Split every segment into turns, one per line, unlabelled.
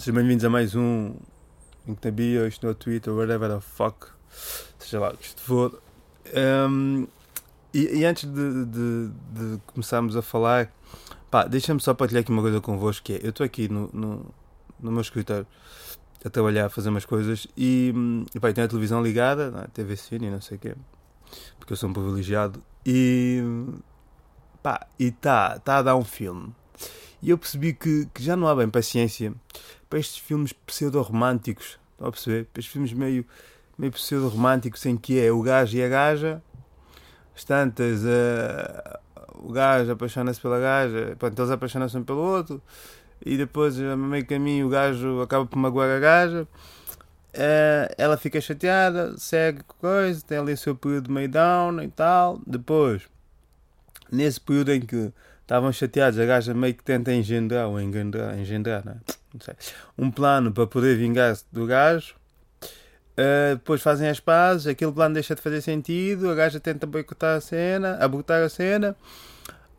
Sejam bem-vindos a mais um Link na isto no Twitter, whatever the fuck, seja lá o que isto for. Um, e, e, antes de, de, de, começarmos a falar, pá, deixa-me só partilhar aqui uma coisa convosco, que é, eu estou aqui no, no, no, meu escritório a trabalhar, a fazer umas coisas, e, e pá, tenho a televisão ligada, não é? TV Cine, não sei o quê, porque eu sou um privilegiado, e pá, e está tá a dar um filme e eu percebi que, que já não há bem paciência para estes filmes pseudo-românticos. Estão a perceber? Para estes filmes meio, meio pseudo-românticos em que é o gajo e a gaja, as tantas, uh, o gajo apaixona-se pela gaja, pronto, eles apaixonam-se um pelo outro, e depois, a meio caminho, o gajo acaba por magoar a gaja. Uh, ela fica chateada, segue coisa, tem ali o seu período meio down e tal. Depois, nesse período em que estavam chateados, a gaja meio que tenta engendrar, ou engendrar, engendrar não, é? não sei, um plano para poder vingar-se do gajo. Uh, depois fazem as pazes, aquele plano deixa de fazer sentido, a gaja tenta boicotar a cena, abortar a cena,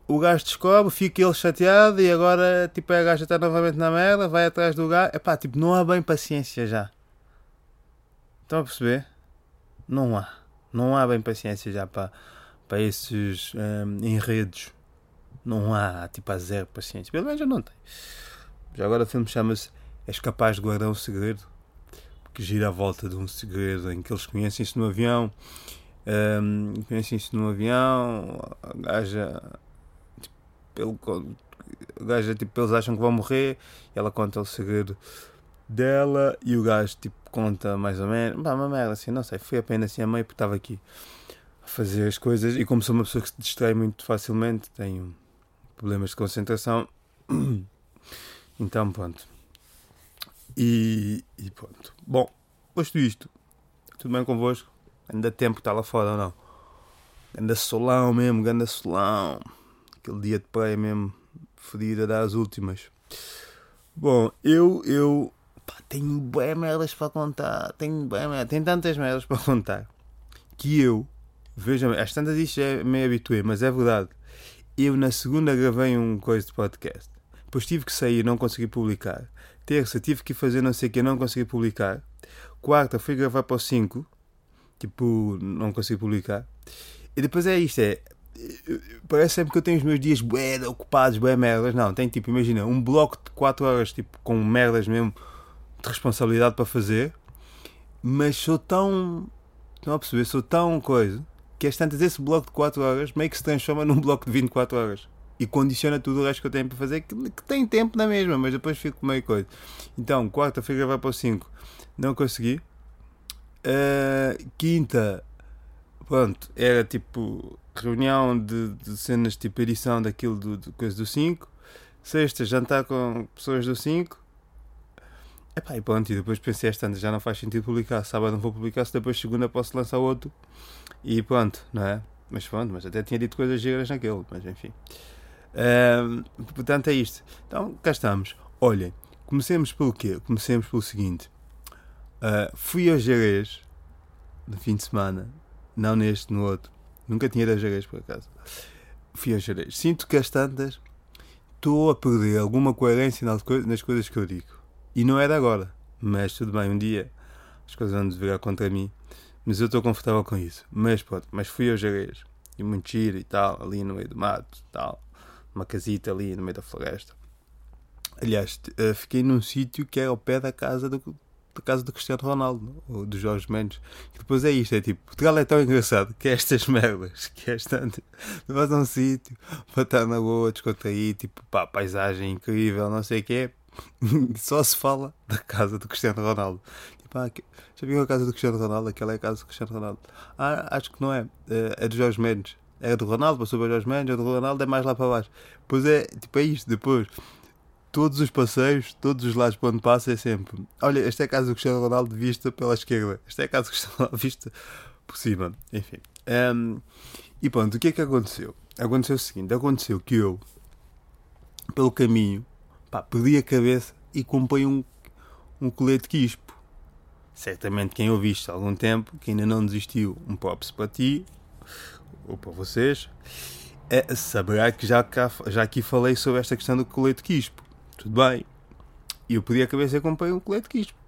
o gajo descobre, fica ele chateado e agora tipo, a gaja está novamente na merda, vai atrás do gajo. Epá, tipo, não há bem paciência já. Estão a perceber? Não há. Não há bem paciência já para, para esses um, eh, enredos não há, tipo, há zero paciência. Pelo menos eu não tenho. Já agora o filme chama-se És capaz de guardar um segredo? Porque gira à volta de um segredo em que eles conhecem-se no avião. Um, conhecem-se no avião. A gaja. Tipo, pelo, a gaja, tipo, eles acham que vão morrer. Ela conta o segredo dela. E o gajo, tipo, conta mais ou menos. Bah, uma merda assim, não sei. Foi apenas assim a meio porque estava aqui a fazer as coisas. E como sou uma pessoa que se distrai muito facilmente, tenho problemas de concentração. Então, pronto. E, e pronto. Bom, posto isto, tudo bem convosco? Ainda tempo está lá fora ou não? Ganda solão mesmo, ganda solão. Aquele dia de praia mesmo, fodido a dar as últimas. Bom, eu, eu pá, tenho bem merdas para contar. Tenho bem merdas, tenho tantas merdas para contar que eu, veja, às tantas isto é meio habitué, mas é verdade eu na segunda gravei um coisa de podcast. Depois tive que sair, não consegui publicar. Terça tive que fazer não sei o que, não consegui publicar. Quarta fui gravar para o 5, tipo, não consegui publicar. E depois é isto, é. Parece sempre que eu tenho os meus dias bué ocupados, bué merdas. Não, tem tipo, imagina, um bloco de 4 horas, tipo, com merdas mesmo de responsabilidade para fazer. Mas sou tão. Não a perceber? Sou tão coisa que às tantas esse bloco de 4 horas meio que se transforma num bloco de 24 horas e condiciona tudo o resto que eu tenho para fazer, que, que tem tempo na mesma, mas depois fico meio coisa. Então, quarta fui gravar para o 5, não consegui. Uh, quinta, pronto, era tipo reunião de, de cenas tipo edição daquilo do, coisa do 5. Sexta, jantar com pessoas do 5. Epá, e pronto, e depois pensei esta já não faz sentido publicar. Sábado não vou publicar, se depois segunda posso lançar outro. E pronto, não é? Mas pronto, mas até tinha dito coisas giras naquele, mas enfim. Portanto, é isto. Então, cá estamos. Olhem, comecemos pelo quê? Comecemos pelo seguinte. Uh, fui a Jerez no fim de semana, não neste, no outro. Nunca tinha ido a Jerez, por acaso. Fui a Jerez. Sinto que as tantas estou a perder alguma coerência nas coisas que eu digo. E não é de agora. Mas tudo bem, um dia as coisas vão virar contra mim. Mas eu estou confortável com isso. Mas pronto, mas fui ao Jerez. E muito giro e tal, ali no meio do mato tal. Uma casita ali no meio da floresta. Aliás, eh, fiquei num sítio que é ao pé da casa do, da casa do Cristiano Ronaldo, ou do Jorge Mendes. E depois é isto, é tipo, Portugal é tão engraçado que é estas merdas, que é tanto. Vais a um sítio para estar na boa, descontrair, tipo, pá, paisagem incrível, não sei o que é. Só se fala da casa do Cristiano Ronaldo. Pá, já viu a casa do Cristiano Ronaldo? Aquela é a casa do Cristiano Ronaldo. Ah, acho que não é. É, é do Jorge Mendes. É do Ronaldo, passou para Jorge Mendes, é do Ronaldo, é mais lá para baixo. Pois é, tipo, é isto. Depois, todos os passeios, todos os lados para onde passa é sempre. Olha, esta é a casa do Cristiano Ronaldo vista pela esquerda. Esta é a casa do Cristiano Ronaldo vista por cima. Enfim. Um, e pronto, o que é que aconteceu? Aconteceu o seguinte: aconteceu que eu, pelo caminho, pá, perdi a cabeça e comprei um, um colete quispo certamente quem ouviste há algum tempo, que ainda não desistiu, um props para ti, ou para vocês, é, saberá que já, cá, já aqui falei sobre esta questão do colete quispo. tudo bem. E eu podia acabar ser comprei um colete quispo.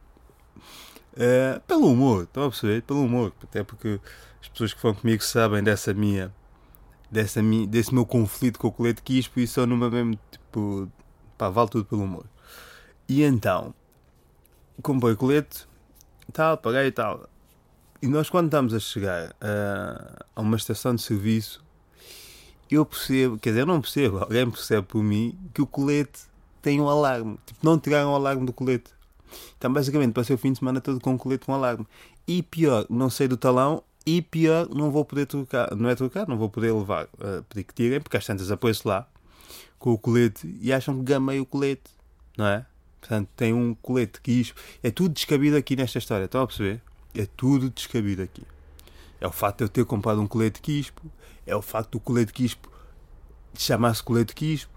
Uh, pelo humor, estão a perceber? Pelo humor. Até porque as pessoas que foram comigo sabem dessa minha. Dessa minha desse meu conflito com o colete quispo e só numa mesmo tipo. pá, vale tudo pelo humor. E então, comprei o colete, tal, paguei e tal. E nós, quando estamos a chegar uh, a uma estação de serviço, eu percebo, quer dizer, eu não percebo, alguém percebe por mim que o colete tem um alarme. Tipo, não tiraram o alarme do colete. Então, basicamente, passei o fim de semana todo com o colete com alarme. E pior, não sei do talão. E pior, não vou poder trocar. Não é trocar, não vou poder levar. Uh, pedir que tirem, porque às tantas apoio-se lá com o colete e acham que gamei o colete. Não é? Portanto, tem um colete que isto. É tudo descabido aqui nesta história. Estão a perceber? É tudo descabido aqui. É o facto de eu ter comprado um colete quispo. É o facto do colete quispo chamar-se colete quispo.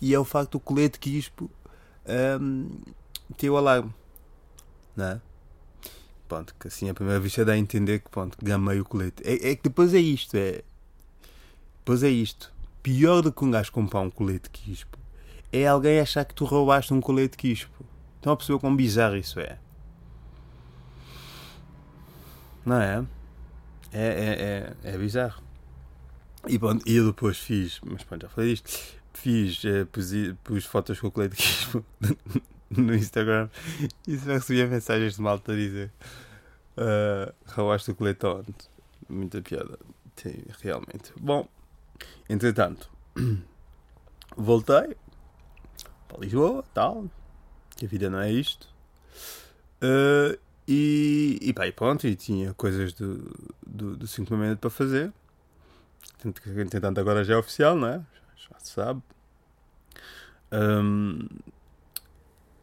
E é o facto do colete quispo um, ter o alarme. Não é? Pronto, que assim a primeira vista dá a entender que pronto, gamei o colete. É, é que depois é isto, é. Depois é isto. Pior do que um gajo comprar um colete quispo é alguém achar que tu roubaste um colete quispo. Estão a perceber quão bizarro isso é? Não é? É, é, é, é bizarro. E eu depois fiz, mas pronto, já falei isto. Fiz, eh, pus, pus fotos com o colete quispo no Instagram e só recebia mensagens de malta a dizer uh, roubaste o colete onde? Muita piada. Sim, realmente. Bom, entretanto, voltei para Lisboa, tal. Que a vida não é isto. Uh, e, e, pá, e pronto, e tinha coisas do, do, do 5 para fazer. Entretanto, agora já é oficial, não é? Já se sabe. Um,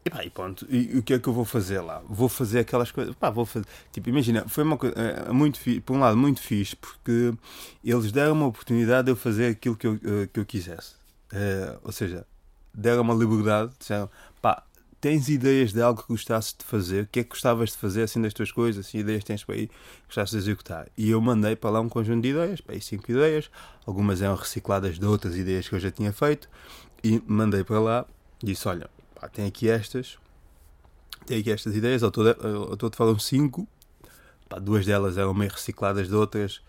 e pá, e pronto. E, o que é que eu vou fazer lá? Vou fazer aquelas coisas. Pá, vou fazer. Tipo, imagina, foi uma coisa. É, muito fixe, por um lado, muito fixe, porque eles deram uma oportunidade de eu fazer aquilo que eu, uh, que eu quisesse. Uh, ou seja, deram uma liberdade, disseram, pá, tens ideias de algo que gostasses de fazer? O que é que gostavas de fazer assim das tuas coisas? Assim, ideias tens para aí gostasses de executar? E eu mandei para lá um conjunto de ideias, para aí cinco ideias, algumas eram recicladas de outras ideias que eu já tinha feito, e mandei para lá disse: Olha, pá, tem aqui estas, tem aqui estas ideias, ao todo, ao todo falam cinco, pá, duas delas eram meio recicladas de outras,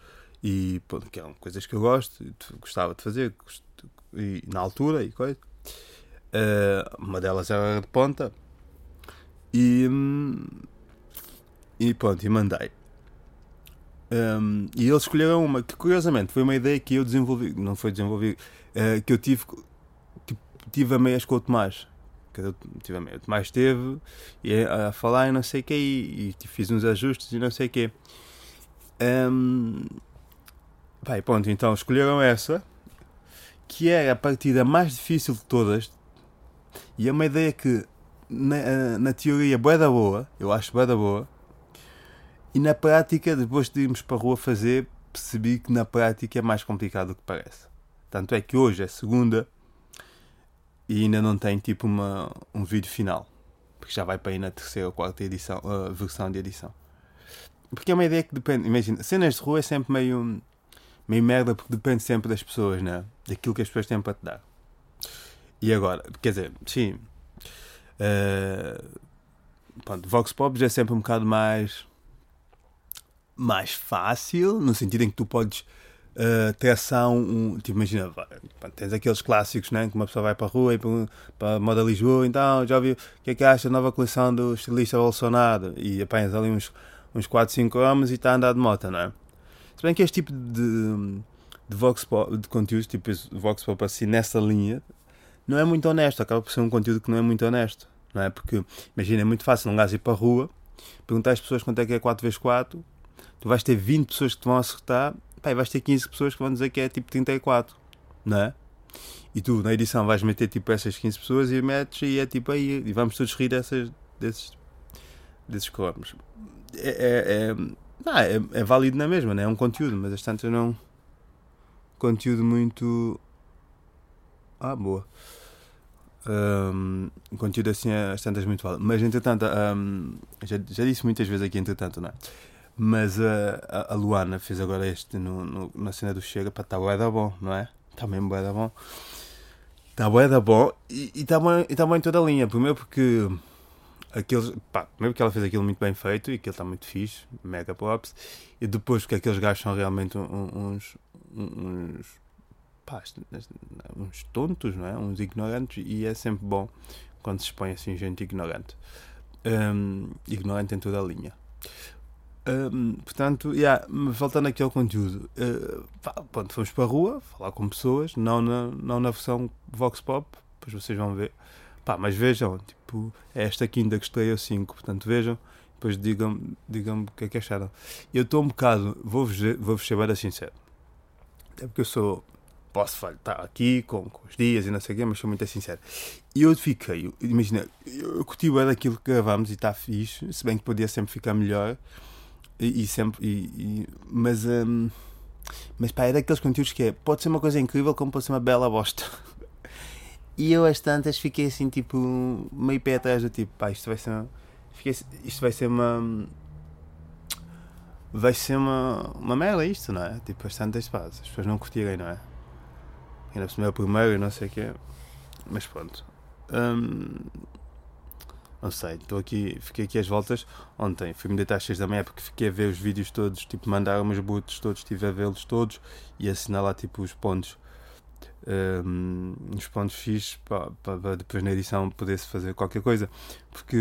e pronto, que eram coisas que eu gosto, gostava de fazer, e, na altura e coisa. Uh, uma delas era de ponta. E, e pronto, e mandei. Um, e eles escolheram uma que curiosamente foi uma ideia que eu desenvolvi, não foi desenvolver, uh, que eu tive, tipo, tive a meias com o Tomás. Que eu tive a meias. O Tomás teve e a, a falar e não sei o que, e, e, fiz uns ajustes e não sei o que. Um, vai, pronto, então escolheram essa, que era a partida mais difícil de todas, e é uma ideia que, na, na teoria, é boa da boa, eu acho boa da boa, e na prática, depois de irmos para a rua fazer, percebi que na prática é mais complicado do que parece. Tanto é que hoje é segunda e ainda não tem tipo uma, um vídeo final. Porque já vai para aí na terceira ou quarta edição, uh, versão de edição. Porque é uma ideia que depende. Imagina, cenas de rua é sempre meio, meio merda porque depende sempre das pessoas, né? Daquilo que as pessoas têm para te dar. E agora, quer dizer, sim. Uh, pronto, Vox Pop já é sempre um bocado mais. mais fácil, no sentido em que tu podes uh, traçar um. um tipo, imagina, tens aqueles clássicos, né? Que uma pessoa vai para a rua e para a moda Lisboa, então já ouviu o que é que acha da nova coleção do estilista Bolsonaro? E apanhas ali uns, uns 4, 5 homens e está a andar de moto, não é? Se bem que este tipo de, de Vox Pop, de conteúdos, tipo Vox Pop assim, nessa linha, não é muito honesto, acaba por ser um conteúdo que não é muito honesto, não é? Porque, imagina, é muito fácil um gajo ir para a rua, perguntar às pessoas quanto é que é 4x4, tu vais ter 20 pessoas que te vão acertar, pá, e vais ter 15 pessoas que vão dizer que é tipo 34, não é? E tu, na edição, vais meter tipo essas 15 pessoas e metes e é tipo aí, e vamos todos rir dessas, desses, desses cromos. É, é, é, não, é, é válido na mesma, né? é um conteúdo, mas as tantas não. Conteúdo muito. Ah, boa um, conteúdo assim às tantas muito válido. Mas entretanto, um, já, já disse muitas vezes aqui, entretanto, não é? Mas uh, a, Luana fez agora este no, no, na cena do Chega, para tá bué da bom, não é? Está mesmo bué da bom. Está bom, está bom. E está bom, e tá bom em toda a linha. Primeiro porque aqueles, pá, primeiro porque ela fez aquilo muito bem feito e aquilo está muito fixe, mega props. E depois porque aqueles gajos são realmente uns, uns, pá, uns tontos, não é? Uns ignorantes. E é sempre bom quando se expõe assim gente ignorante. Um, ignorante em toda a linha. Um, portanto, yeah, voltando aqui ao conteúdo, uh, pronto, fomos para a rua falar com pessoas, não na, não na versão Vox Pop, depois vocês vão ver. Pá, mas vejam, tipo, é esta quinta que estou a 5, portanto vejam, depois digam-me digam o que é que acharam. Eu estou um bocado, vou-vos vou ser bem sincero, até porque eu sou, posso estar aqui com, com, os dias e não sei o quê, mas sou muito sincero. E eu fiquei, imagina, eu curti bem daquilo que gravámos e está fixe, se bem que podia sempre ficar melhor. E, e sempre. E, e, mas. Um, mas pá, é daqueles conteúdos que é. Pode ser uma coisa incrível, como pode ser uma bela bosta. E eu, às tantas, fiquei assim, tipo, meio pé atrás do tipo, pá, isto vai ser. Uma, fiquei, isto vai ser uma. Vai ser uma, uma merda isto, não é? Tipo, às tantas, as pessoas não curtirem, não é? Ainda por cima é o primeiro e não sei o quê. Mas pronto. Um, não sei, estou aqui, fiquei aqui às voltas ontem, fui-me deitar às 6 da manhã porque fiquei a ver os vídeos todos, tipo, mandaram os butos todos, estive a vê-los todos e assinalar tipo os pontos, um, os pontos fixos para, depois na edição poder-se fazer qualquer coisa, porque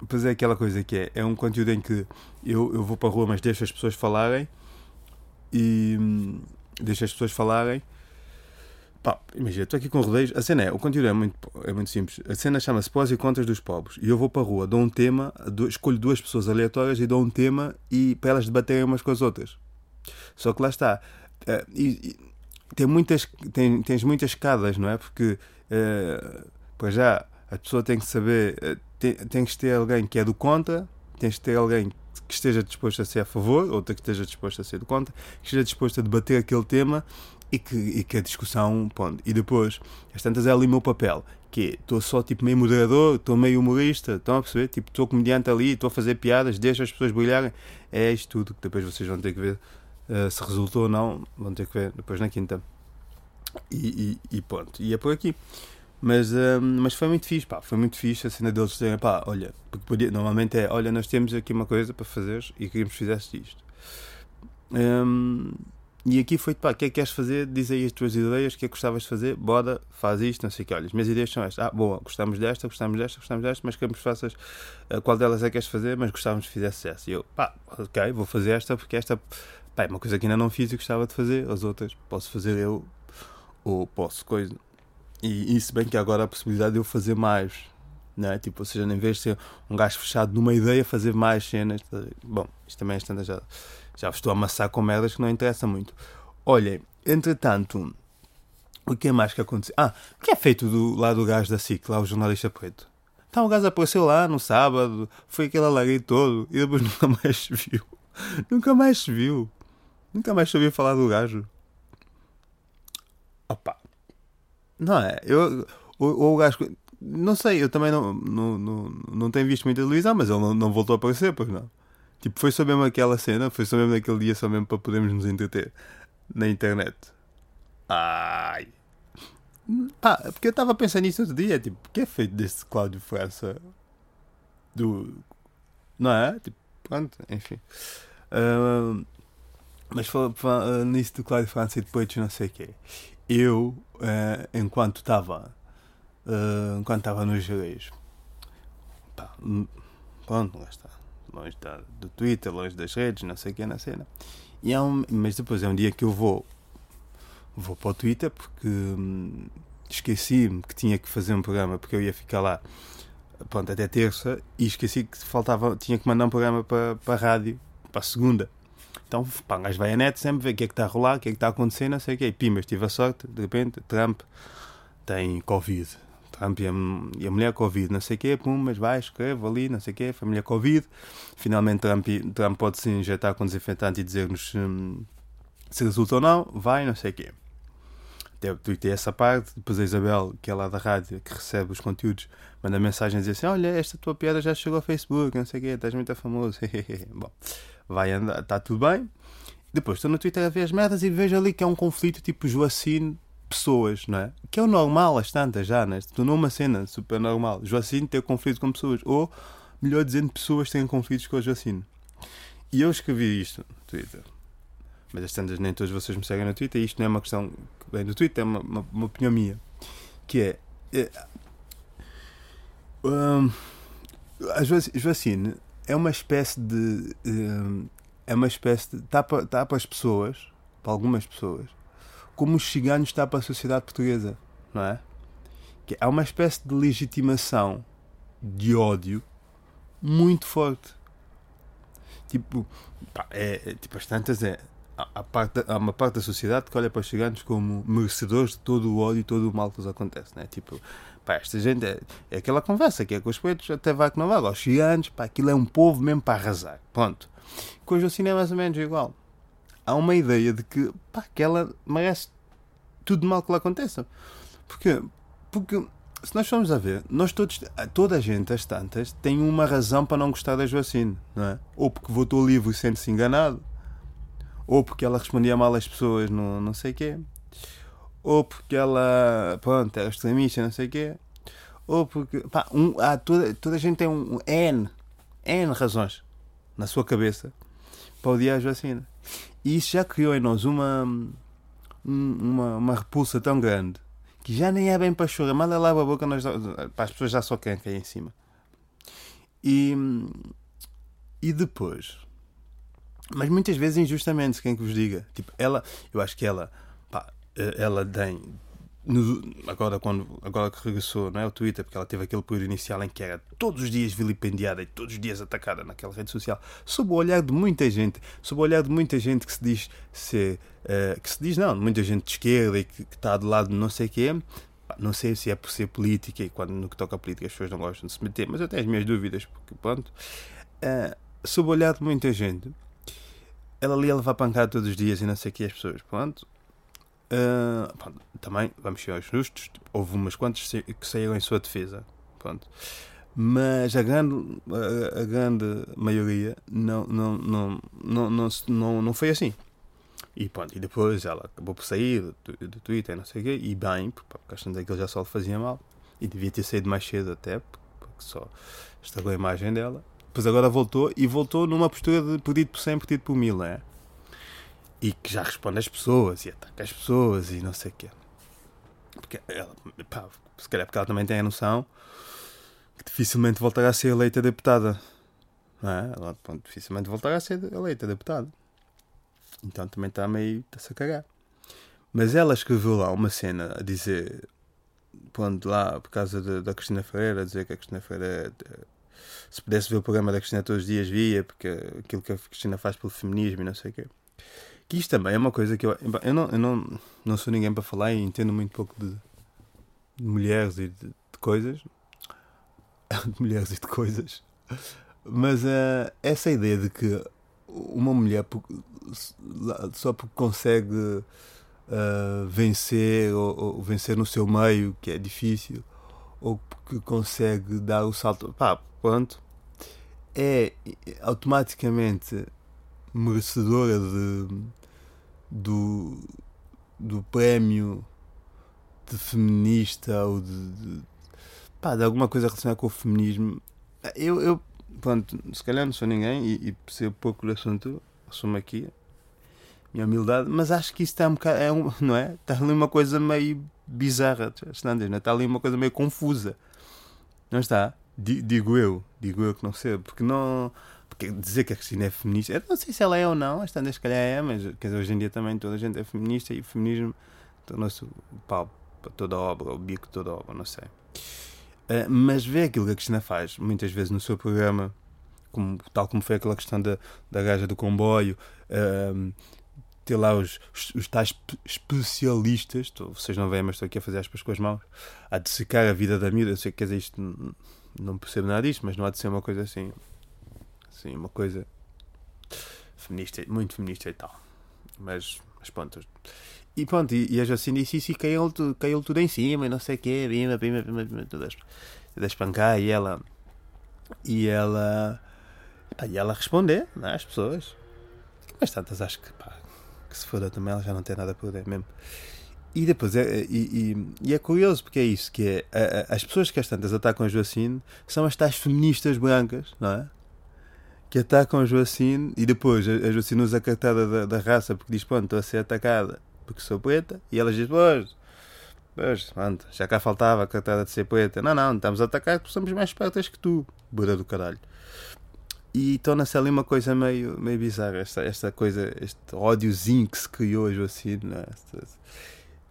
depois é aquela coisa que é, é um conteúdo em que eu, eu vou para a rua, mas deixo as pessoas falarem e hum, deixo as pessoas falarem Pá, imagina, estou aqui com rodeios. A cena é, o conteúdo é muito, é muito simples. A cena chama-se Pós e Contras dos Pobres. E eu vou para a rua, dou um tema, escolho duas pessoas aleatórias e dou um tema e para elas debaterem umas com as outras. Só que lá está. Uh, e, e, tem muitas, tem, tens muitas escadas, não é? Porque, uh, pois já, a pessoa tem que saber, uh, tem, que ter alguém que é do contra, tens que ter alguém que esteja disposto a ser a favor, outra que esteja disposto a ser do contra, que esteja disposto a debater aquele tema e que, e que a discussão. Pronto. E depois, as tantas é ali o meu papel, que é, estou só tipo meio moderador, estou meio humorista, estão a perceber? Tipo, estou comediante ali, estou a fazer piadas, deixo as pessoas brilharem. É isto tudo que depois vocês vão ter que ver uh, se resultou ou não, vão ter que ver depois na quinta. E, e, e e é por aqui. Mas, uh, mas foi muito fixe, pá, foi muito fixe a cena deles dizerem, pá, olha, porque podia, normalmente é, olha, nós temos aqui uma coisa para fazer e queríamos que fizesse isto. Um, e aqui foi, pá, o que é que queres fazer? Diz aí as tuas ideias, o que é que gostavas de fazer? Bora, faz isto, não sei o que. Olha, as minhas ideias são estas. Ah, boa, gostamos desta, gostamos desta, gostamos desta, mas queremos que faças uh, qual delas é que queres fazer, mas gostávamos que fizesse essa. E eu, pá, ok, vou fazer esta porque esta, pá, é uma coisa que ainda não fiz e gostava de fazer. As outras posso fazer eu ou posso coisa. E, e se bem que agora há a possibilidade de eu fazer mais, não é? Tipo, ou seja, em vez de ser um gajo fechado numa ideia, fazer mais cenas. Bom, isto também é estandardizado. Já vos estou a amassar com merdas que não interessa muito. Olhem, entretanto, o que é mais que aconteceu? Ah, o que é feito do lado do gajo da SIC, lá o jornalista preto? Então o gajo apareceu lá no sábado, foi aquele alarido todo e depois nunca mais se viu. nunca mais se viu. Nunca mais sabia falar do gajo. Opa. Não é? Eu, o, o gajo. Não sei, eu também não, não, não, não tenho visto muita televisão, mas ele não, não voltou a aparecer, pois não. Tipo, foi só mesmo aquela cena, foi só mesmo naquele dia, só mesmo para podermos nos entreter na internet. Ai. Ah, porque eu estava pensando nisso outro dia, tipo, o que é feito desse Cláudio França? Do. Não é? Tipo, pronto, enfim. Uh, mas falando uh, nisso do Cláudio França e depois não sei o quê. Eu, uh, enquanto estava. enquanto estava nos gerais. Pronto, lá está longe da, do Twitter, longe das redes, não sei o que na cena. E é um, mas depois é um dia que eu vou vou para o Twitter porque hum, esqueci-me que tinha que fazer um programa porque eu ia ficar lá pronto, até terça e esqueci que faltava, tinha que mandar um programa para, para a rádio, para a segunda. Então, pá, um gajo vai à net sempre ver o que é que está a rolar, o que é que está a acontecer, não sei o que. E pimba, tive a sorte, de repente, Trump tem Covid. Trump e a, e a mulher Covid, não sei o quê, pum, mas vai, escreve ali, não sei o quê, família Covid. Finalmente Trump, Trump pode se injetar com desinfetante e dizer-nos hum, se resulta ou não, vai, não sei o quê. Até tuitei essa parte, depois a Isabel, que é lá da rádio, que recebe os conteúdos, manda mensagem a dizer assim, olha, esta tua piada já chegou ao Facebook, não sei o quê, estás muito famoso. Bom, vai andar, está tudo bem. Depois estou no Twitter a ver as merdas e vejo ali que é um conflito tipo Joacine pessoas, não é? Que é o normal, às tantas já, né? Tornou uma cena super normal. Joacine ter conflitos com pessoas. Ou, melhor dizendo, pessoas têm conflitos com a Joacine. E eu escrevi isto no Twitter. Mas às tantas nem todos vocês me seguem no Twitter. E isto não é uma questão que vem do Twitter, é uma, uma, uma opinião minha. Que é. é um, a Joacine é uma espécie de. Um, é uma espécie de. Está para, está para as pessoas, para algumas pessoas, como os ciganos está para a sociedade portuguesa, não é? Que há uma espécie de legitimação de ódio muito forte. Tipo, pá, é, é, tipo, as tantas é. Há, parte, há uma parte da sociedade que olha para os ciganos como merecedores de todo o ódio e todo o mal que lhes acontece, né? Tipo, pá, esta gente é, é aquela conversa que é com os pretos, até vai que não vai. Os ciganos, pá, aquilo é um povo mesmo para arrasar. Pronto. Com o cinema é mais ou menos igual. Há uma ideia de que, pá, que ela merece tudo mal que lhe aconteça. Porquê? Porque se nós formos a ver, nós todos, toda a gente, as tantas, tem uma razão para não gostar da Joacine, não é? Ou porque votou livre e sente-se enganado, ou porque ela respondia mal às pessoas no não sei quê, ou porque ela, pronto, era extremista, não sei quê, ou porque, pá, um, há, toda, toda a gente tem um, um N, N razões na sua cabeça para odiar a Joacine. E isso já criou em nós uma, uma, uma repulsa tão grande que já nem é bem para chorar, manda lá a boca, nós, para as pessoas já só querem cair em cima. E, e depois, mas muitas vezes injustamente, quem que vos diga, tipo, ela, eu acho que ela, pá, ela tem no, agora, quando, agora que regressou não é, o Twitter, porque ela teve aquele período inicial em que era todos os dias vilipendiada e todos os dias atacada naquela rede social, sob o olhar de muita gente, sob o olhar de muita gente que se diz ser, uh, que se diz não, muita gente de esquerda e que, está do lado de não sei quê. Não sei se é por ser política e quando no que toca a política as pessoas não gostam de se meter, mas eu tenho as minhas dúvidas, porque pronto. Uh, sob o olhar de muita gente, ela ali a levar pancada todos os dias e não sei o que as pessoas, pronto Uh, pronto, também, vamos ser justos, tipo, houve umas quantas que saíram em sua defesa. Pronto. Mas a grande, a, a, grande maioria não, não, não, não, não, não, não foi assim. E pronto, e depois ela acabou por sair do, do Twitter, não sei o quê, e bem, porque a questão daquilo já só lhe fazia mal. E devia ter saído mais cedo até, porque só estragou a imagem dela. Depois agora voltou, e voltou numa postura de perdido por 100, perdido por mil, é? E que já responde às pessoas e ataca as pessoas e não sei o quê. Porque ela, pá, se calhar porque ela também tem a noção que dificilmente voltará a ser eleita deputada. Não é? Ela pronto, dificilmente voltará a ser eleita deputada. Então também está meio a cagar. Mas ela escreveu lá uma cena a dizer, pondo lá por causa de, da Cristina Ferreira, a dizer que a Cristina Ferreira se pudesse ver o programa da Cristina todos os dias via, porque aquilo que a Cristina faz pelo feminismo e não sei o quê. Que isto também é uma coisa que eu. Eu não, eu não, não sou ninguém para falar e entendo muito pouco de, de mulheres e de, de, coisas. De mulheres e de coisas. Mas uh, essa ideia de que uma mulher só porque consegue uh, vencer ou, ou, vencer no seu meio, que é difícil, ou porque consegue dar o salto, pá, pronto, é automaticamente merecedora de do, do prémio de feminista ou de, de, pá, de alguma coisa relacionada com o feminismo. Eu, eu pronto, se calhar não sou ninguém e, e percebo pouco do assunto, assumo aqui minha humildade, mas acho que isso está um bocado, é um, não é? Está ali uma coisa meio bizarra, não é? está ali uma coisa meio confusa, não está? Digo eu, digo eu que não sei, porque não dizer que a Cristina é feminista, eu não sei se ela é ou não, as tantas se calhar é, mas quer dizer, hoje em dia também toda a gente é feminista e o feminismo tornou-se o pau para toda a obra, o bico de toda a obra, não sei. Uh, mas vê aquilo que a Cristina faz, muitas vezes no seu programa, como, tal como foi aquela questão da, da gaja do comboio, uh, ter lá os, os, os tais especialistas, estou, vocês não veem, mas estou aqui a fazer aspas com as mãos, a dissecar a vida da miúda. Eu sei que quer dizer isto, não percebo nada disto, mas não há de ser uma coisa assim Sim, uma coisa feminista, muito feminista e tal. Mas, mas pronto. E pronto, e, e a Jacine disse isso e caiu-lhe tudo, caiu tudo em cima e não sei o quê, bima, bima, bima, bima, todas, todas espancar e ela. E ela. Pá, e ela responder né, às pessoas. Mas tantas acho que, pá, que se for também ela já não tem nada a poder mesmo. e depois é, e, e, e, é curioso porque é isso que é as pessoas que às tantas atacam a Joacine são as tais feministas brancas, não é? Que atacam a Joacine e depois a, Joacine usa a cartada da, da, raça porque diz, pronto, estou a ser atacada porque sou preta e elas dizem, pois, pois, pronto, já cá faltava a cartada de ser preta. Não, não, estamos a atacar porque somos mais espertas que tu, burra do caralho. E torna-se ali uma coisa meio, meio bizarra, esta, esta coisa, este ódiozinho que se criou a Joacine, não é?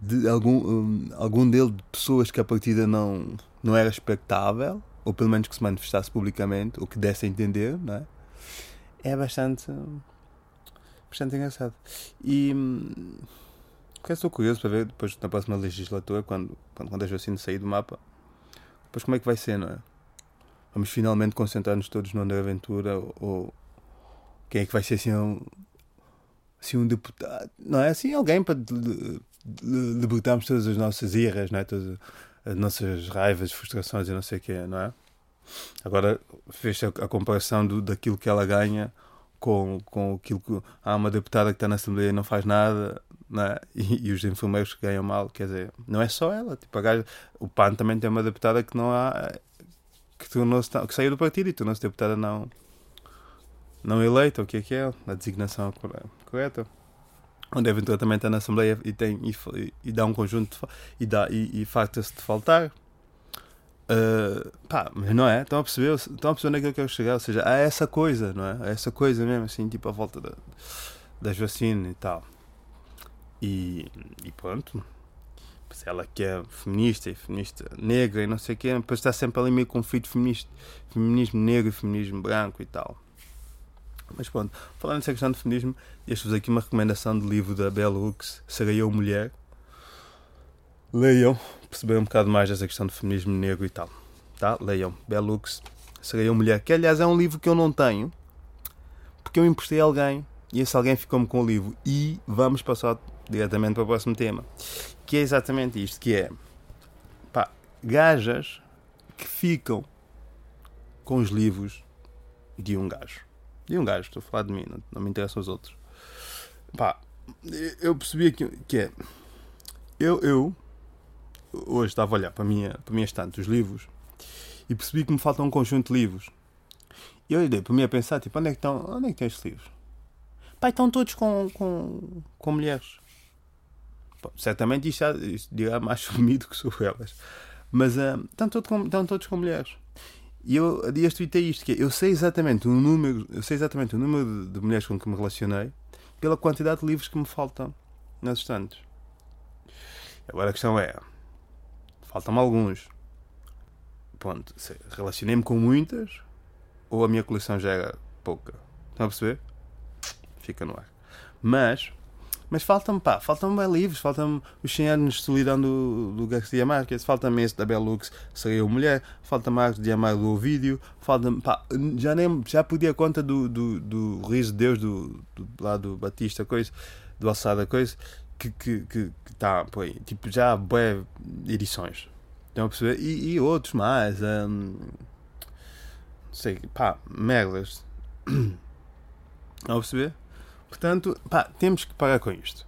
de algum, um, algum dele de pessoas que a partida não, não era expectável, ou pelo menos que se manifestasse publicamente, ou que desse a entender, não é? É bastante, bastante engraçado. E hum, estou curioso para ver depois na próxima legislatura, quando, quando, quando a Jacine sair do mapa, depois como é que vai ser, não é? Vamos finalmente concentrar-nos todos no André Aventura, ou, ou quem é que vai ser assim um, assim um deputado, não é? Assim alguém para libertarmos todas as nossas irras, não é? todas as nossas raivas, frustrações e não sei o quê, não é? Agora fez a, a comparação do, daquilo que ela ganha com, com aquilo que. Há uma deputada que está na Assembleia e não faz nada, não é? e, e, os enfermeiros que ganham mal, quer dizer, não é só ela. Tipo, a gaja, o PAN também tem uma deputada que não há. que, que saiu do partido e tornou-se deputada não. não eleita, o que é que é? A designação correta onde também está na Assembleia e, tem, e, e dá um conjunto de, e, dá, e, e farta-se de faltar. Uh, pá, mas não é? Estão a perceber? Estão a perceber onde é que eu quero chegar? Ou seja, há essa coisa, não é? Há essa coisa mesmo, assim, tipo a volta da, das vacinas e tal. E, e pronto. Se ela que é feminista e feminista negra e não sei o quê, depois está sempre ali meio conflito feminista, feminismo negro e feminismo branco e tal. Mas pronto, falando nessa questão de feminismo, deixo-vos aqui uma recomendação de livro da Bell Hooks, Serei Eu Mulher. Leiam, perceber um bocado mais dessa questão de feminismo negro e tal. Tá? Leiam, Bell Hooks, Serei Eu Mulher, que aliás é um livro que eu não tenho, porque eu emprestei a alguém e esse alguém ficou-me com o livro. E vamos passar diretamente para o próximo tema, que é exatamente isto, que é pá, gajas que ficam com os livros de um gajo. De um gajo, estou a falar de mim, não, não me interessam os outros. Pá, eu percebi que, que é. Eu, eu hoje estava a olhar para a minha, para a minha estante, os livros, e percebi que me falta um conjunto de livros. E eu olhei para mim a pensar, tipo, onde é que estão, onde é que estão estes livros? Pá, estão todos com, com, com mulheres. Pô, certamente isto, isto dirá mais sumido que sou elas. Mas uh, estão, todos com, estão todos com mulheres. E eu a isto, que é, eu sei exatamente o número, eu sei exatamente o número de, de, mulheres com que me relacionei pela quantidade de livros que me faltam nas estantes. Agora a questão é, faltam-me alguns. Ponto. Relacionei-me com muitas ou a minha coleção já era pouca? Estão a perceber? Fica no ar. Mas mas faltam-me, pá, faltam-me livros, faltam-me os 100 anos de solidão do, do Garcia Marques, falta-me esse da Bellux, seria o Mulher, falta-me Arte de Amar do Ovídio, falta-me, pá, já, nem, já podia conta do, do, do Riso de Deus, do, do, lá do Batista, coisa, do Alçada, coisa, que que que está, pô, tipo, já boé edições. Estão a perceber? E, e outros mais, hum, não sei, pá, merdas. Estão a perceber? Portanto, pá, temos que parar com isto.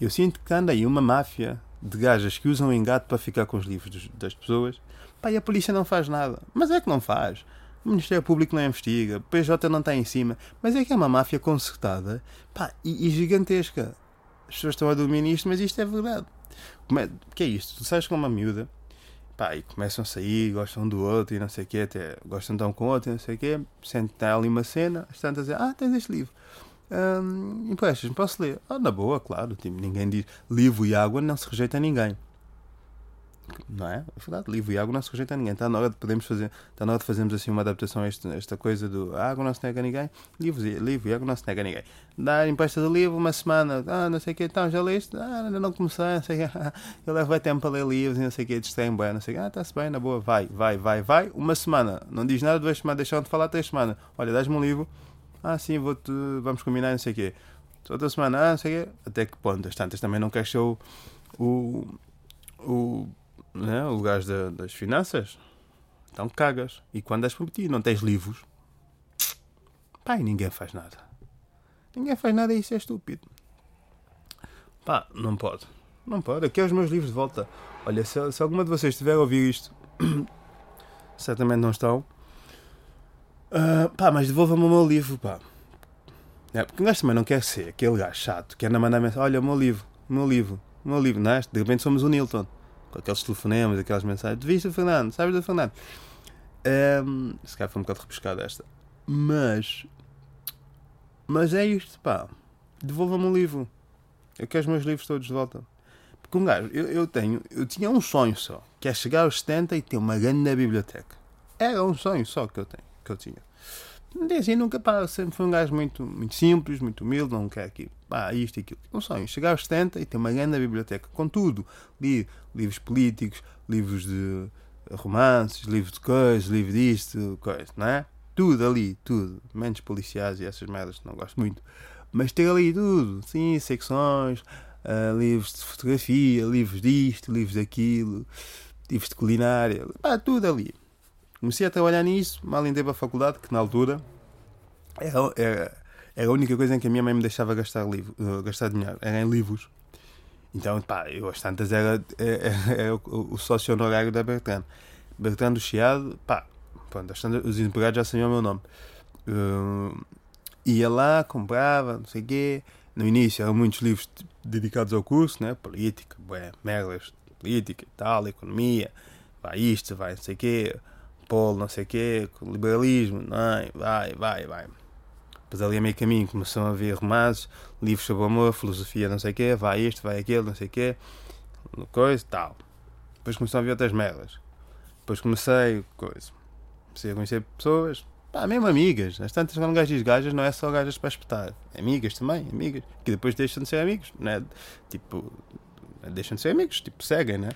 Eu sinto que anda aí uma máfia de gajas que usam engate para ficar com os livros das pessoas. Pá, e a polícia não faz nada. Mas é que não faz. O Ministério Público não investiga, o PJ não está em cima. Mas é que é uma máfia concertada pá, e, e gigantesca. As pessoas estão a dormir nisto, mas isto é verdade. Como é, que é isto? Tu sais com uma miúda pá, e começam a sair, gostam do outro e não sei o quê, até gostam um com o outro e não sei o quê. Sentem ali uma cena, estão a dizer, ah, tens este livro hum, emprestas-me, posso ler? Ah, na boa, claro. Tipo, ninguém diz livro e água não se rejeita a ninguém. Não é? É verdade, livro e água não se rejeita a ninguém. Está na hora de podemos fazer, está na hora de fazermos assim uma adaptação a esta, esta coisa do água não se nega a ninguém, livro, livro e água não se nega a ninguém. Dar empresta de livro uma semana, ah, não sei o que, então já leste, ah, ainda não comecei, não sei o que, eu levo tempo para ler livros e não sei o que, distraem bem, não sei o que, ah, está-se bem, na boa, vai, vai, vai, vai, uma semana, não diz nada, duas semanas, deixam de falar três semanas, olha, dás-me um livro, ah, sim, vou vamos combinar, não sei o quê. Outra semana, ah, não sei o quê. Até que ponto? As tantas também não queres o, o, o, né, o gajo da, das finanças? Então cagas. E quando és prometido não tens livros, pá, e ninguém faz nada. Ninguém faz nada e isso é estúpido. Pá, não pode. Não pode. Aqui é os meus livros de volta. Olha, se, se alguma de vocês estiver a ouvir isto, certamente não estão. Uh, pá, mas devolva-me o meu livro, pá. É, porque um gajo também não quer ser aquele gajo chato que anda a mandar mensagem: olha, o meu livro, o meu livro, o meu livro, não é? De repente somos o Nilton, com aqueles telefonemas, aquelas mensagens: de vista, Fernando, sabes do Fernando? Um, se calhar foi um bocado repescada esta. Mas. Mas é isto, pá. Devolva-me um livro. Eu quero os meus livros todos de volta. Porque um gajo, eu, eu tenho. Eu tinha um sonho só. Que é chegar aos 70 e ter uma grande biblioteca. Era um sonho só que eu tenho. Que eu tinha. Assim, nunca, pá, sempre foi um gajo muito, muito simples, muito humilde, não quer aqui, pá, isto e aquilo. Um sonho, chegar aos 70 e ter uma grande biblioteca, com tudo. Li livros políticos, livros de romances, livros de coisas, livros disto, coisas, não é? Tudo ali, tudo. Menos policiais e essas merdas que não gosto muito. Mas ter ali tudo, sim, secções, uh, livros de fotografia, livros disto, livros daquilo, livros de culinária, pá, tudo ali. Comecei a trabalhar nisso, mal entrei para a faculdade, que na altura era, era, era a única coisa em que a minha mãe me deixava gastar, livro, uh, gastar dinheiro, era em livros. Então, pá, eu às tantas era, era, era o, o sócio honorário da Bertrand. Bertrand do Chiado, pá, pronto, tantas, os empregados já sabiam o meu nome. Uh, ia lá, comprava, não sei o quê. No início eram muitos livros dedicados ao curso, né? Política, bué, merdas, política e tal, economia, vai isto, vai não sei o quê, polo, não sei o quê, liberalismo, não, é? vai, vai, vai. Depois ali a meio caminho começam a ver romances, livros sobre amor, filosofia, não sei o quê, vai isto, vai aquilo, não sei o quê, coisa, tal. Depois começam a ver outras merdas. Depois comecei, coisa. Comecei a conhecer pessoas, pá, mesmo amigas. As tantas quando um gajo gajas, não é só gajas para espetar. Amigas também, amigas. Que depois deixam de ser amigos, né? Tipo, deixam de ser amigos, tipo, seguem, né?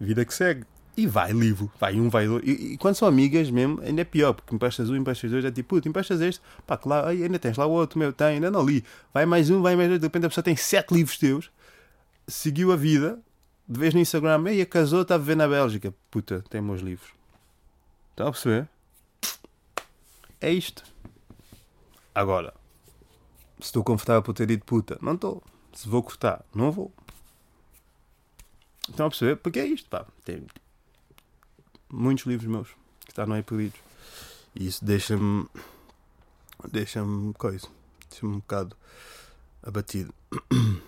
Vida que segue. E vai livro, vai um, vai dois. E, e, quando são amigas mesmo, ainda é pior, porque emprestas um, emprestas dois, é tipo, puto, emprestas este, pá, claro, ainda tens lá o outro, meu, tem, ainda não li. Vai mais um, vai mais dois, de repente a pessoa tem sete livros teus, seguiu a vida, de vez no Instagram, e casou, está a viver na Bélgica. Puta, tem meus livros. Estão a perceber? É isto. Agora, se estou confortável por ter dito puta, não estou. Se vou cortar, não vou. Estão a perceber? Porque é isto, pá. Tem muitos livros meus que estão aí perdidos. E isso deixa-me. Deixa-me coisa. Deixa-me um bocado abatido.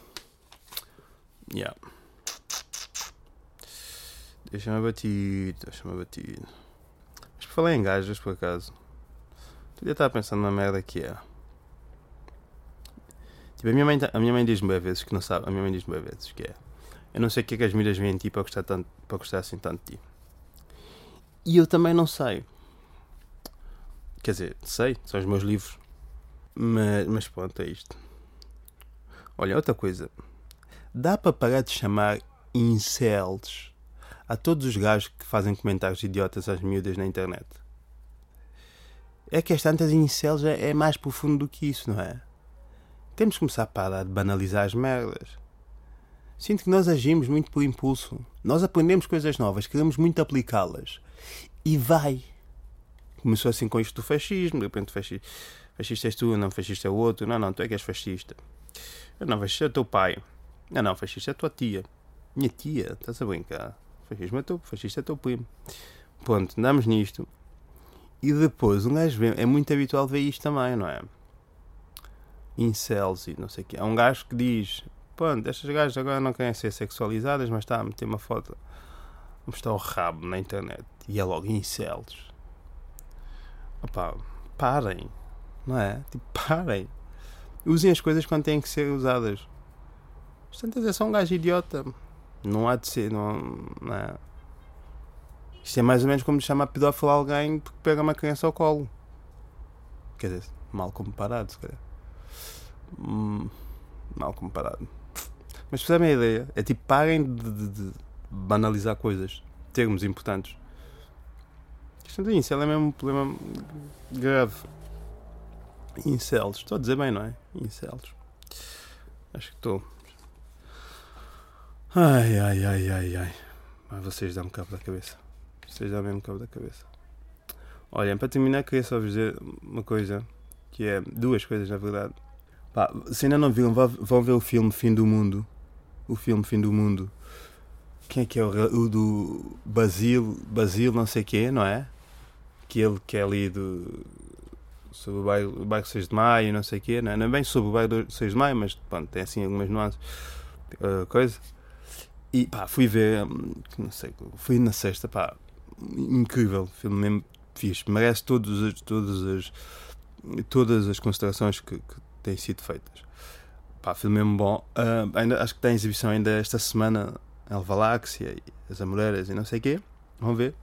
yeah. Deixa-me abatido. Deixa-me abatido. Mas por falar em gajas, por acaso. Eu estava pensando na merda que é. Tipo, a minha mãe, a minha mãe diz-me bem vezes que não sabe. A minha mãe diz-me bem vezes que é. Eu não sei o que é que as miras vêm em ti para gostar, tanto, para gostar assim tanto de ti. E eu também não sei. Quer dizer, sei, são os meus livros. Mas, mas pronto, é isto. Olha, outra coisa. Dá para parar de chamar incels a todos os gajos que fazem comentários idiotas às miúdas na internet. É que as tantas incels é, é mais profundo do que isso, não é? Temos que começar a parar de banalizar as merdas. Sinto que nós agimos muito por impulso. Nós aprendemos coisas novas, queremos muito aplicá-las. E vai. Começou assim com isto do fascismo, de repente fascista, fascista és tu, não fascista é o outro. Não, não, tu é que és fascista. Eu não, fascista é teu pai. Não, não, fascista é tua tia. Minha tia, estás a brincar? Fascismo é teu, fascista é teu primo. Pronto, andamos nisto. E depois, um gajo vê, é muito habitual ver isto também, não é? Incels e não sei o quê. Há um gajo que diz: Pronto, estas gajas agora não querem ser sexualizadas, mas está a meter uma foto, mostrar o rabo na internet. E é logo incels. Opá, parem, não é? Tipo, parem. Usem as coisas quando têm que ser usadas. Portanto, é só um gajo idiota. Não há de ser, não, não é? Isto é mais ou menos como chamar pedófilo a alguém porque pega uma criança ao colo. Quer dizer, mal comparado, se calhar. Hum, mal comparado. Mas percebem a ideia? É tipo, parem de, de, de banalizar coisas, termos importantes. Não incel é mesmo um problema grave. Incels, estou a dizer bem, não é? Incels. Acho que estou. Ai, ai, ai, ai, ai. Mas vocês dão-me cabo da cabeça. Vocês dão mesmo cabo da cabeça. Olhem, para terminar, queria só vos dizer uma coisa. Que é duas coisas, na verdade. Pá, se ainda não viram, vão ver o filme Fim do Mundo. o filme Fim do Mundo. Quem é que é o, o do Basil, Basil não sei quê, não é? Aquele que é ali do, sobre o bairro, o bairro 6 de Maio, não sei o quê, não é? não é bem sobre o bairro 6 de Maio, mas pronto, tem assim algumas nuances, uh, coisa. E pá, fui ver, hum, não sei, fui na sexta, pá, incrível, filme mesmo fixe, merece todos as, todas as todas as considerações que, que têm sido feitas. Pá, filme mesmo bom. Uh, ainda, acho que tem exibição ainda esta semana El Valáxia As Amoreiras e não sei o quê. Vamos ver.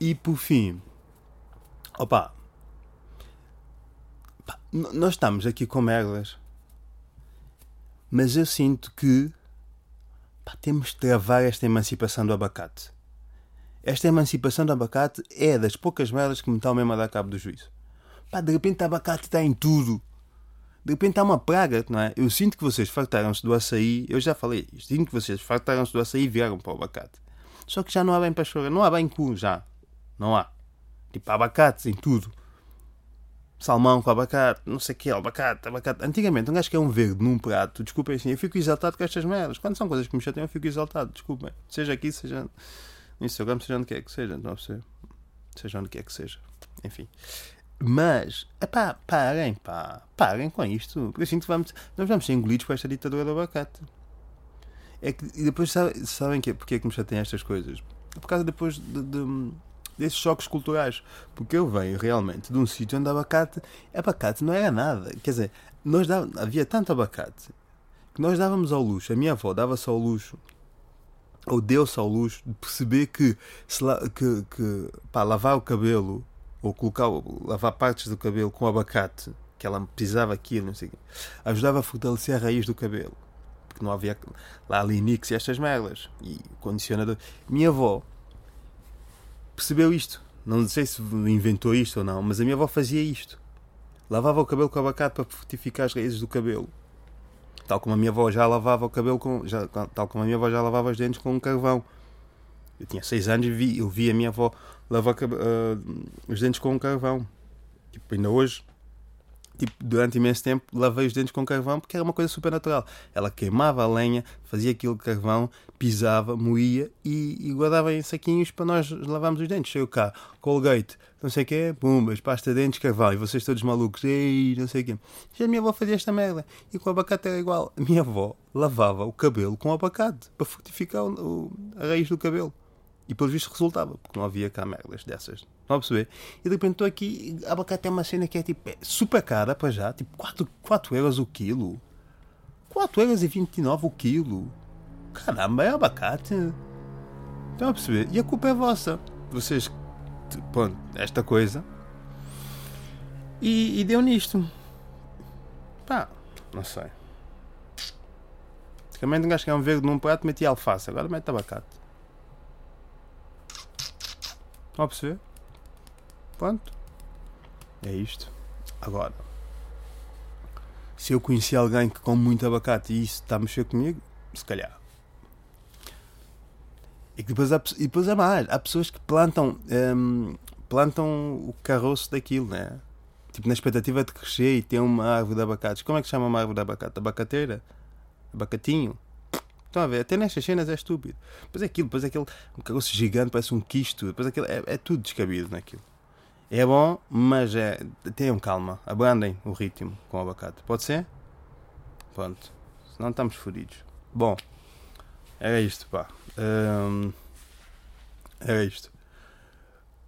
E por fim, opa, pá, nós estamos aqui com merdas, mas eu sinto que pá, temos de travar esta emancipação do abacate. Esta emancipação do abacate é das poucas merdas que me estão mesmo a dar cabo do juízo. Pá, de repente o abacate está em tudo. De repente está uma praga, não é? Eu sinto que vocês fartaram-se do açaí. Eu já falei isto. Sinto que vocês fartaram-se do açaí e vieram para o abacate. Só que já não há bem para chorar. Não há bem cu, já. Não há. Tipo, abacates em tudo. Salmão com abacate, não sei o que, abacate, abacate. Antigamente, um gajo que é um verde num prato, desculpem assim, eu fico exaltado com estas merdas. Quando são coisas que me chateiam, eu fico exaltado, desculpem. Seja aqui, seja no Instagram, seja onde quer que seja, não sei. Seja onde quer que seja. Enfim. Mas, epá, parem, pá, parem com isto. Porque assim vamos, nós vamos ser engolidos por esta ditadura do abacate. É que, e depois sabem, sabem que, porque é que me chateiam estas coisas? É por causa depois de, de, desses choques culturais. Porque eu venho realmente de um sítio onde abacate, abacate não era nada. Quer dizer, nós dava, havia tanto abacate que nós dávamos ao luxo, a minha avó dava-se ao luxo ou deu-se ao luxo de perceber que, se que, que pá, lavar o cabelo ou colocar, lavar partes do cabelo com abacate, que ela precisava aquilo, não sei ajudava a fortalecer a raiz do cabelo. Porque não havia lá linix e estas merdas. E condicionador. Minha avó percebeu isto. Não sei se inventou isto ou não, mas a minha avó fazia isto. Lavava o cabelo com abacate para fortificar as raízes do cabelo. Tal como a minha avó já lavava o cabelo com. Já, tal como a minha avó já lavava os dentes com um carvão. Eu tinha 6 anos e vi, eu vi a minha avó lavar uh, os dentes com carvão. Tipo, ainda hoje, tipo, durante imenso tempo, lavei os dentes com carvão porque era uma coisa super natural. Ela queimava a lenha, fazia aquilo de carvão, pisava, moía e, e guardava em saquinhos para nós lavarmos os dentes. Chegou cá, Colgate, não sei o quê, bombas, pasta de dentes, carvão. E vocês todos malucos, ei, não sei o quê. Já a minha avó fazia esta merda. E com o abacate era igual. A minha avó lavava o cabelo com abacate para fortificar o, o, a raiz do cabelo. E pelo visto resultava, porque não havia cá merdas dessas. Não a perceber? E de repente estou aqui, abacate é uma cena que é tipo é super cara para já, tipo 4, 4 euros o quilo. 4 euros e 29 o quilo. Caramba, é abacate. Estão a perceber? E a culpa é vossa. Vocês, pronto, esta coisa. E, e deu nisto. Pá, não sei. Antigamente um gajo que é um verde num prato metia alface, agora mete abacate. Estão a perceber? Pronto. É isto. Agora, se eu conheci alguém que come muito abacate e isso está a mexer comigo, se calhar. E depois, há, e depois há mais. Há pessoas que plantam, hum, plantam o caroço daquilo, né? Tipo, na expectativa de crescer e ter uma árvore de abacates. Como é que chama uma árvore de abacate? Abacateira? Abacatinho? Estão a ver? Até nestas cenas é estúpido. Depois é aquilo, depois aquele um caroço gigante, parece um quisto. Depois é aquilo, é, é tudo descabido naquilo. É bom, mas é, tenham calma. Abrandem o ritmo com o abacate. Pode ser? Pronto. Senão estamos fodidos. Bom, era isto, pá. Um, era isto.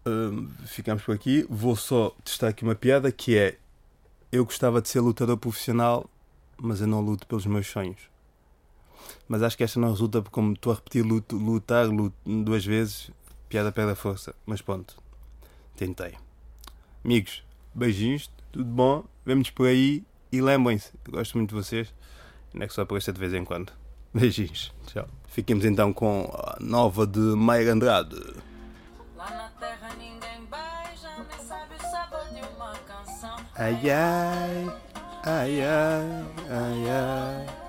Um, ficamos por aqui. Vou só testar aqui uma piada que é: Eu gostava de ser lutador profissional, mas eu não luto pelos meus sonhos mas acho que esta não resulta porque, como estou a repetir luto, lutar luto, duas vezes, piada perde a força. Mas pronto, tentei. Amigos, beijinhos, tudo bom? Vemo-nos por aí e lembrem-se, gosto muito de vocês, não é que só apareça de vez em quando. Beijinhos, tchau. Fiquemos então com a nova de Maia Andrade. Lá na terra ninguém beija, nem sabe o sabor de uma canção. Ai ai, ai ai, ai ai.